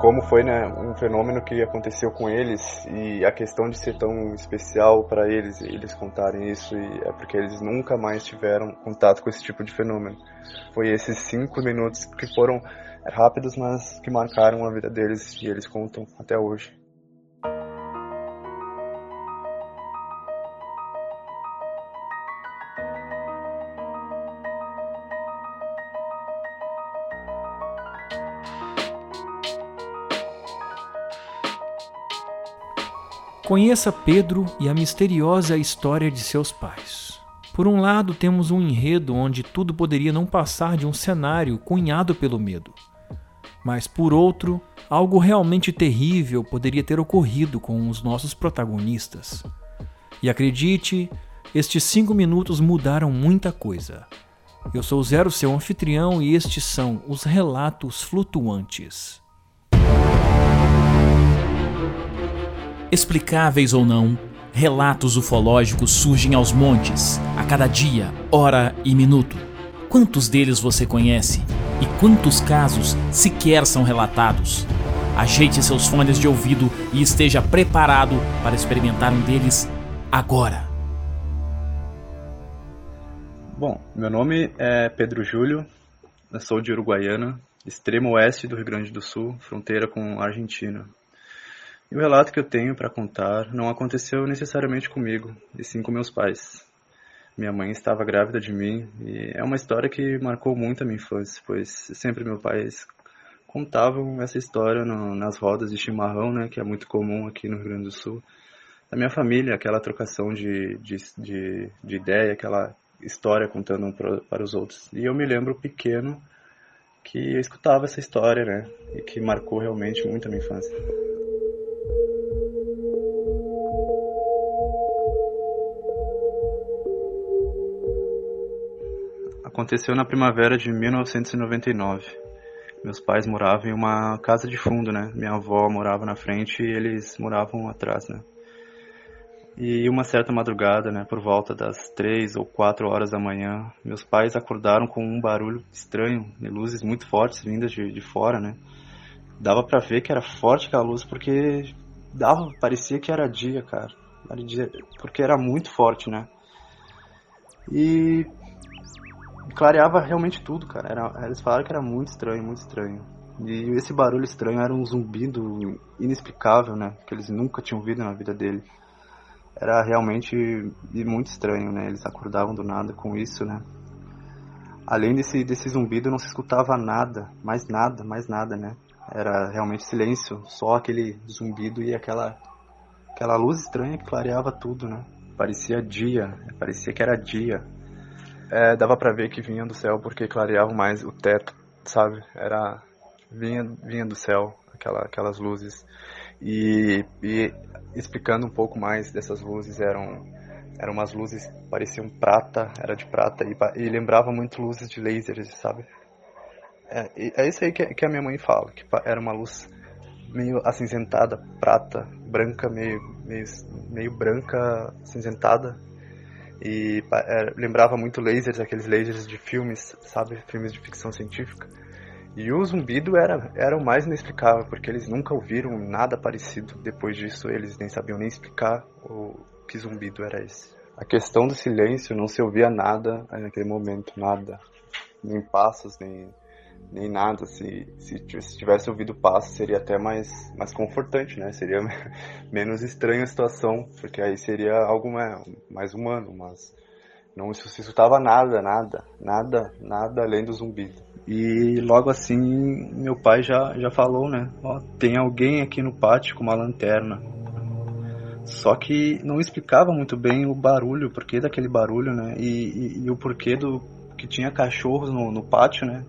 como foi né, um fenômeno que aconteceu com eles e a questão de ser tão especial para eles, eles contarem isso, é porque eles nunca mais tiveram contato com esse tipo de fenômeno. Foi esses cinco minutos que foram rápidos, mas que marcaram a vida deles e eles contam até hoje. Conheça Pedro e a misteriosa história de seus pais. Por um lado, temos um enredo onde tudo poderia não passar de um cenário cunhado pelo medo. Mas por outro, algo realmente terrível poderia ter ocorrido com os nossos protagonistas. E acredite, estes cinco minutos mudaram muita coisa. Eu sou Zero, seu anfitrião, e estes são os relatos flutuantes. Explicáveis ou não, relatos ufológicos surgem aos montes, a cada dia, hora e minuto. Quantos deles você conhece? E quantos casos sequer são relatados? Ajeite seus fones de ouvido e esteja preparado para experimentar um deles agora. Bom, meu nome é Pedro Júlio, eu sou de Uruguaiana, extremo oeste do Rio Grande do Sul, fronteira com a Argentina. E o relato que eu tenho para contar não aconteceu necessariamente comigo, e sim com meus pais. Minha mãe estava grávida de mim e é uma história que marcou muito a minha infância, pois sempre meus pais contavam essa história no, nas rodas de chimarrão, né, que é muito comum aqui no Rio Grande do Sul. Da minha família, aquela trocação de, de, de, de ideia, aquela história contando um para, os outros. E eu me lembro pequeno que eu escutava essa história, né, e que marcou realmente muito a minha infância. Aconteceu na primavera de 1999. Meus pais moravam em uma casa de fundo, né? Minha avó morava na frente e eles moravam atrás, né? E uma certa madrugada, né, por volta das três ou quatro horas da manhã, meus pais acordaram com um barulho estranho e luzes muito fortes vindas de, de fora, né? Dava para ver que era forte aquela luz porque dava, parecia que era dia, cara. Porque era muito forte, né? E clareava realmente tudo, cara. Era, eles falaram que era muito estranho, muito estranho. E esse barulho estranho era um zumbido inexplicável, né? Que eles nunca tinham ouvido na vida dele. Era realmente muito estranho, né? Eles acordavam do nada com isso, né? Além desse, desse zumbido, não se escutava nada, mais nada, mais nada, né? Era realmente silêncio, só aquele zumbido e aquela, aquela luz estranha que clareava tudo, né? Parecia dia, parecia que era dia, é, dava para ver que vinha do céu porque clareava mais o teto, sabe? Era vinha vinha do céu aquela, aquelas luzes e, e explicando um pouco mais dessas luzes eram eram umas luzes pareciam prata, era de prata e, e lembrava muito luzes de lasers, sabe? É, é isso aí que, que a minha mãe fala, que era uma luz meio acinzentada, prata, branca, meio, meio, meio branca, acinzentada, e é, lembrava muito lasers, aqueles lasers de filmes, sabe, filmes de ficção científica. E o zumbido era, era o mais inexplicável, porque eles nunca ouviram nada parecido. Depois disso, eles nem sabiam nem explicar o que zumbido era esse. A questão do silêncio, não se ouvia nada naquele momento, nada. Nem passos, nem nem nada. Se, se, se tivesse ouvido passo, seria até mais, mais confortante, né? Seria menos estranha a situação, porque aí seria algo mais, mais humano, mas não se escutava nada, nada, nada, nada além do zumbido. E logo assim, meu pai já, já falou, né? Ó, tem alguém aqui no pátio com uma lanterna. Só que não explicava muito bem o barulho, o porquê daquele barulho, né? E, e, e o porquê do que tinha cachorros no, no pátio, né?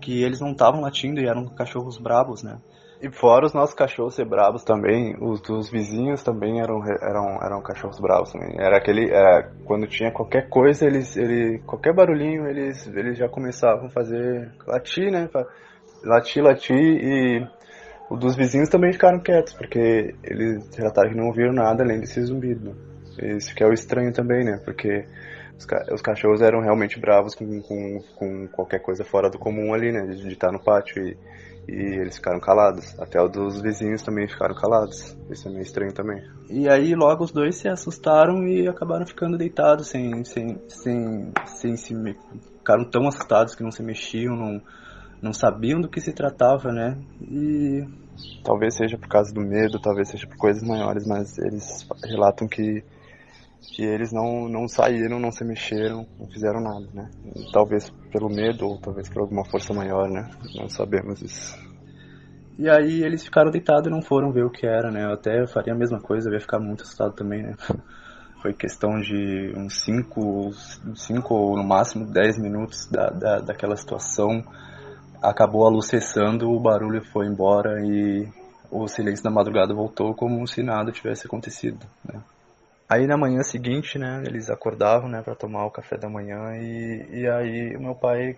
Que eles não estavam latindo e eram cachorros bravos, né? E fora os nossos cachorros ser bravos também, os dos vizinhos também eram, eram, eram cachorros bravos também. Era aquele, era, quando tinha qualquer coisa, eles, ele, qualquer barulhinho, eles, eles já começavam a fazer latir, né? Latir, latir e o dos vizinhos também ficaram quietos, porque eles relataram que não ouviram nada além desse zumbido. Isso que é o estranho também, né? Porque os, ca os cachorros eram realmente bravos com, com, com, qualquer coisa fora do comum ali, né? De, estar no pátio e, e eles ficaram calados. Até os dos vizinhos também ficaram calados. Isso é meio estranho também. E aí logo os dois se assustaram e acabaram ficando deitados sem, sem, sem, sem se... Ficaram tão assustados que não se mexiam, não, não sabiam do que se tratava, né? E talvez seja por causa do medo, talvez seja por coisas maiores, mas eles relatam que que eles não, não saíram, não se mexeram, não fizeram nada, né? Talvez pelo medo ou talvez por alguma força maior, né? Não sabemos isso. E aí eles ficaram deitados e não foram ver o que era, né? Eu até faria a mesma coisa, eu ia ficar muito assustado também, né? Foi questão de uns 5 cinco, ou no máximo 10 minutos da, da, daquela situação. Acabou a luz cessando, o barulho foi embora e o silêncio da madrugada voltou como se nada tivesse acontecido, né? Aí na manhã seguinte, né, eles acordavam, né, para tomar o café da manhã e, e aí o meu pai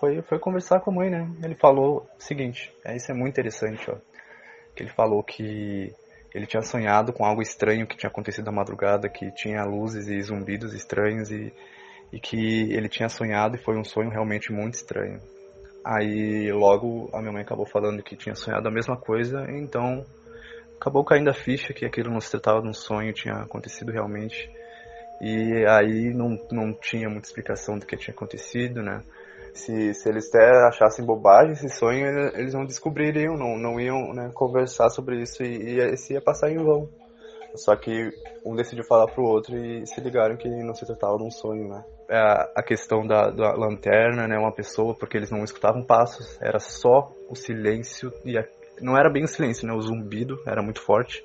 foi, foi conversar com a mãe, né? Ele falou o seguinte, é, isso é muito interessante, ó. Que ele falou que ele tinha sonhado com algo estranho que tinha acontecido na madrugada, que tinha luzes e zumbidos estranhos e, e que ele tinha sonhado e foi um sonho realmente muito estranho. Aí logo a minha mãe acabou falando que tinha sonhado a mesma coisa, então acabou caindo a ficha que aquilo não se tratava de um sonho, tinha acontecido realmente. E aí não, não tinha muita explicação do que tinha acontecido, né? Se, se eles até achassem bobagem esse sonho, eles não descobririam, não, não iam né, conversar sobre isso e, e esse ia passar em vão. Só que um decidiu falar pro outro e se ligaram que não se tratava de um sonho, né? É a questão da, da lanterna, né? Uma pessoa, porque eles não escutavam passos, era só o silêncio e a, não era bem o silêncio, né? O zumbido era muito forte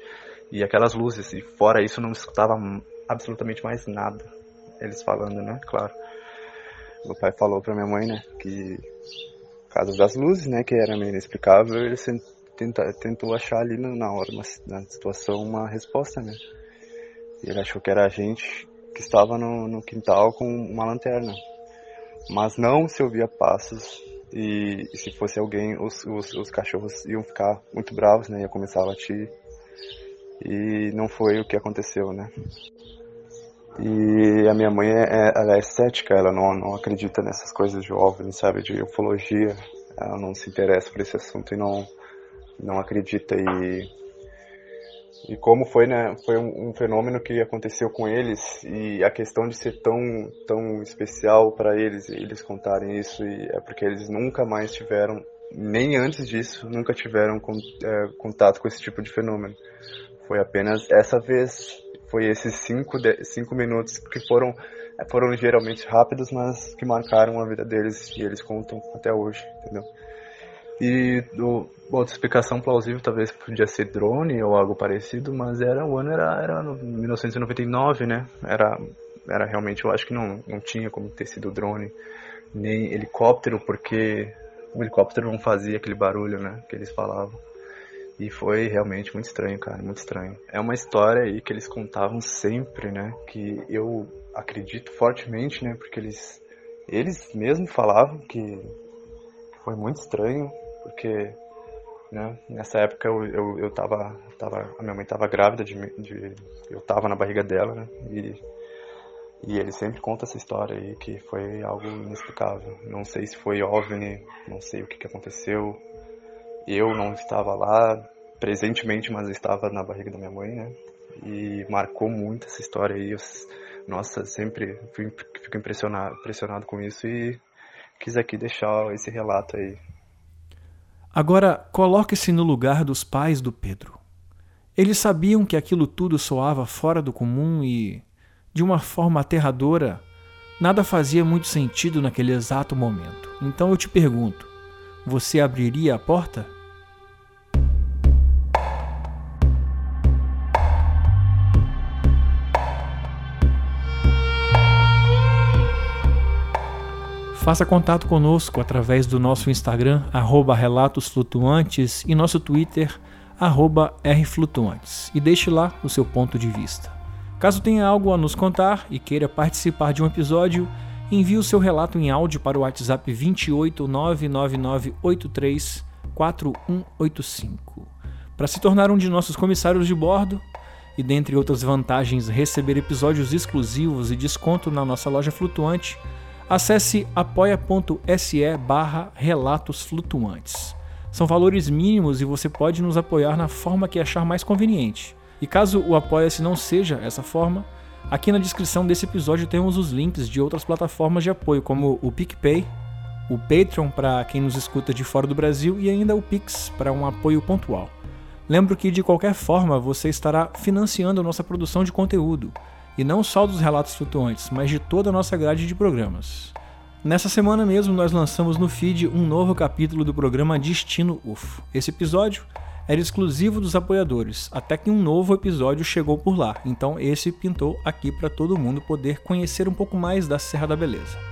e aquelas luzes. E fora isso, não escutava absolutamente mais nada. Eles falando, né? Claro. Meu pai falou pra minha mãe, né? Que casa das luzes, né? Que era meio inexplicável. Ele tenta, tentou achar ali na hora, uma, na situação, uma resposta, né? E ele achou que era a gente que estava no, no quintal com uma lanterna. Mas não se ouvia passos e, e se fosse alguém, os, os, os, cachorros iam ficar muito bravos, né? Ia começar a latir. E não foi o que aconteceu, né? E a minha mãe, é, ela é cética, ela não, não acredita nessas coisas de OVNI, sabe? De ufologia. Ela não se interessa por esse assunto e não, não acredita. E e como foi, né, foi um, um, fenômeno que aconteceu com eles e a questão de ser tão, tão especial para eles, eles contarem isso, e é porque eles nunca mais tiveram, nem antes disso, nunca tiveram é, contato com esse tipo de fenômeno. Foi apenas essa vez, foi esses cinco, de, cinco minutos que foram, foram geralmente rápidos, mas que marcaram a vida deles e eles contam até hoje, entendeu? E do, outra explicação plausível talvez podia ser drone ou algo parecido, mas era o ano era, era 1999, né? Era, era realmente, eu acho que não, não tinha como ter sido drone, nem helicóptero, porque o helicóptero não fazia aquele barulho, né? Que eles falavam. E foi realmente muito estranho, cara, muito estranho. É uma história aí que eles contavam sempre, né? Que eu acredito fortemente, né? Porque eles, eles mesmo falavam que foi muito estranho porque né, nessa época eu, eu, eu tava, tava, a minha mãe estava grávida, de, de, eu estava na barriga dela, né, e, e ele sempre conta essa história aí, que foi algo inexplicável. Não sei se foi OVNI, não sei o que, que aconteceu. Eu não estava lá presentemente, mas estava na barriga da minha mãe, né, e marcou muito essa história aí. Eu, nossa, sempre fico impressionado, impressionado com isso e quis aqui deixar esse relato aí Agora, coloque-se no lugar dos pais do Pedro. Eles sabiam que aquilo tudo soava fora do comum e, de uma forma aterradora, nada fazia muito sentido naquele exato momento. Então eu te pergunto: você abriria a porta? Faça contato conosco através do nosso Instagram, arroba Relatos Flutuantes, e nosso Twitter, Rflutuantes, e deixe lá o seu ponto de vista. Caso tenha algo a nos contar e queira participar de um episódio, envie o seu relato em áudio para o WhatsApp 28999834185. Para se tornar um de nossos comissários de bordo, e dentre outras vantagens receber episódios exclusivos e desconto na nossa loja flutuante, acesse apoia.se barra relatos flutuantes. São valores mínimos e você pode nos apoiar na forma que achar mais conveniente. E caso o Apoia-se não seja essa forma, aqui na descrição desse episódio temos os links de outras plataformas de apoio, como o PicPay, o Patreon para quem nos escuta de fora do Brasil e ainda o Pix para um apoio pontual. Lembro que de qualquer forma você estará financiando nossa produção de conteúdo, e não só dos relatos flutuantes, mas de toda a nossa grade de programas. Nessa semana mesmo nós lançamos no feed um novo capítulo do programa Destino UFO. Esse episódio era exclusivo dos apoiadores, até que um novo episódio chegou por lá. Então esse pintou aqui para todo mundo poder conhecer um pouco mais da Serra da Beleza.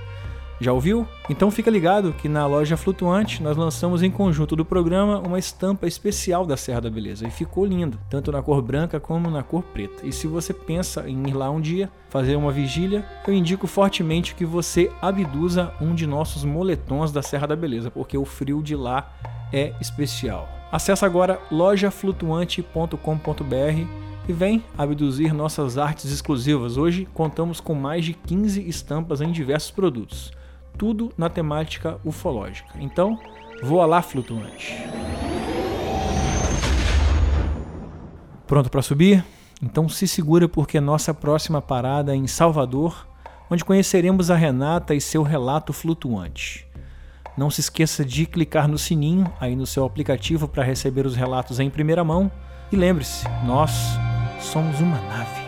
Já ouviu? Então fica ligado que na loja Flutuante nós lançamos em conjunto do programa uma estampa especial da Serra da Beleza e ficou lindo, tanto na cor branca como na cor preta. E se você pensa em ir lá um dia, fazer uma vigília, eu indico fortemente que você abduza um de nossos moletons da Serra da Beleza, porque o frio de lá é especial. Acesse agora lojaflutuante.com.br e vem abduzir nossas artes exclusivas. Hoje contamos com mais de 15 estampas em diversos produtos tudo na temática ufológica. Então, voa lá, flutuante. Pronto para subir? Então se segura porque nossa próxima parada é em Salvador, onde conheceremos a Renata e seu relato flutuante. Não se esqueça de clicar no sininho aí no seu aplicativo para receber os relatos em primeira mão. E lembre-se, nós somos uma nave.